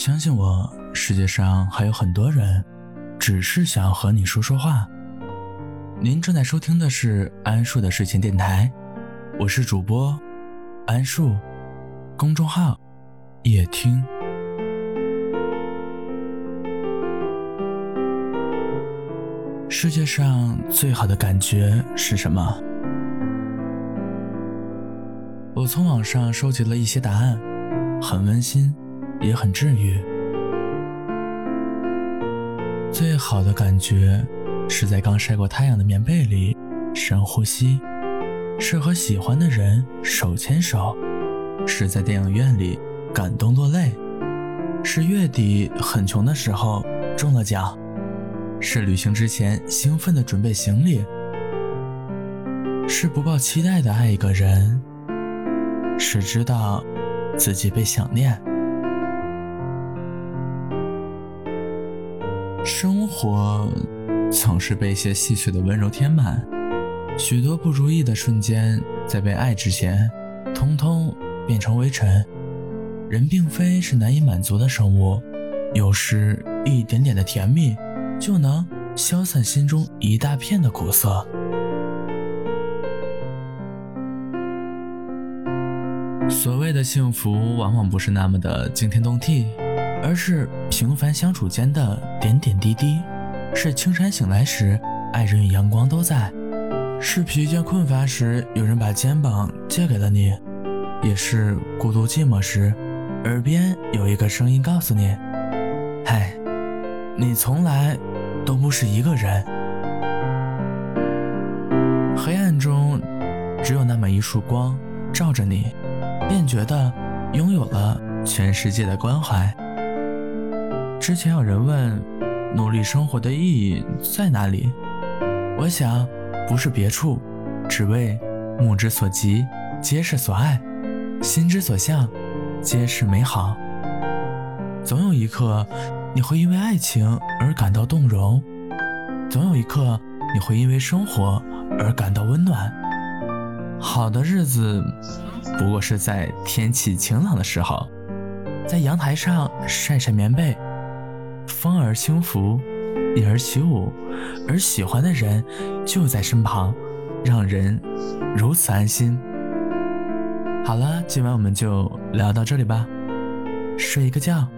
相信我，世界上还有很多人，只是想和你说说话。您正在收听的是安树的睡前电台，我是主播安树，公众号夜听。世界上最好的感觉是什么？我从网上收集了一些答案，很温馨。也很治愈。最好的感觉是在刚晒过太阳的棉被里深呼吸，是和喜欢的人手牵手，是在电影院里感动落泪，是月底很穷的时候中了奖，是旅行之前兴奋的准备行李，是不抱期待的爱一个人，是知道自己被想念。生活总是被一些细碎的温柔填满，许多不如意的瞬间，在被爱之前，通通变成微尘。人并非是难以满足的生物，有时一点点的甜蜜，就能消散心中一大片的苦涩。所谓的幸福，往往不是那么的惊天动地。而是平凡相处间的点点滴滴，是清晨醒来时，爱人与阳光都在；是疲倦困乏时，有人把肩膀借给了你；也是孤独寂寞时，耳边有一个声音告诉你：“嗨，你从来都不是一个人。”黑暗中，只有那么一束光照着你，便觉得拥有了全世界的关怀。之前有人问，努力生活的意义在哪里？我想，不是别处，只为目之所及，皆是所爱；心之所向，皆是美好。总有一刻，你会因为爱情而感到动容；总有一刻，你会因为生活而感到温暖。好的日子，不过是在天气晴朗的时候，在阳台上晒晒棉被。风儿轻拂，叶儿起舞，而喜欢的人就在身旁，让人如此安心。好了，今晚我们就聊到这里吧，睡一个觉，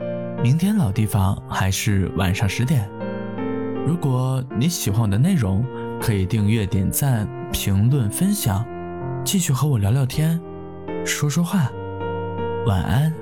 明天老地方还是晚上十点。如果你喜欢我的内容，可以订阅、点赞、评论、分享，继续和我聊聊天，说说话。晚安。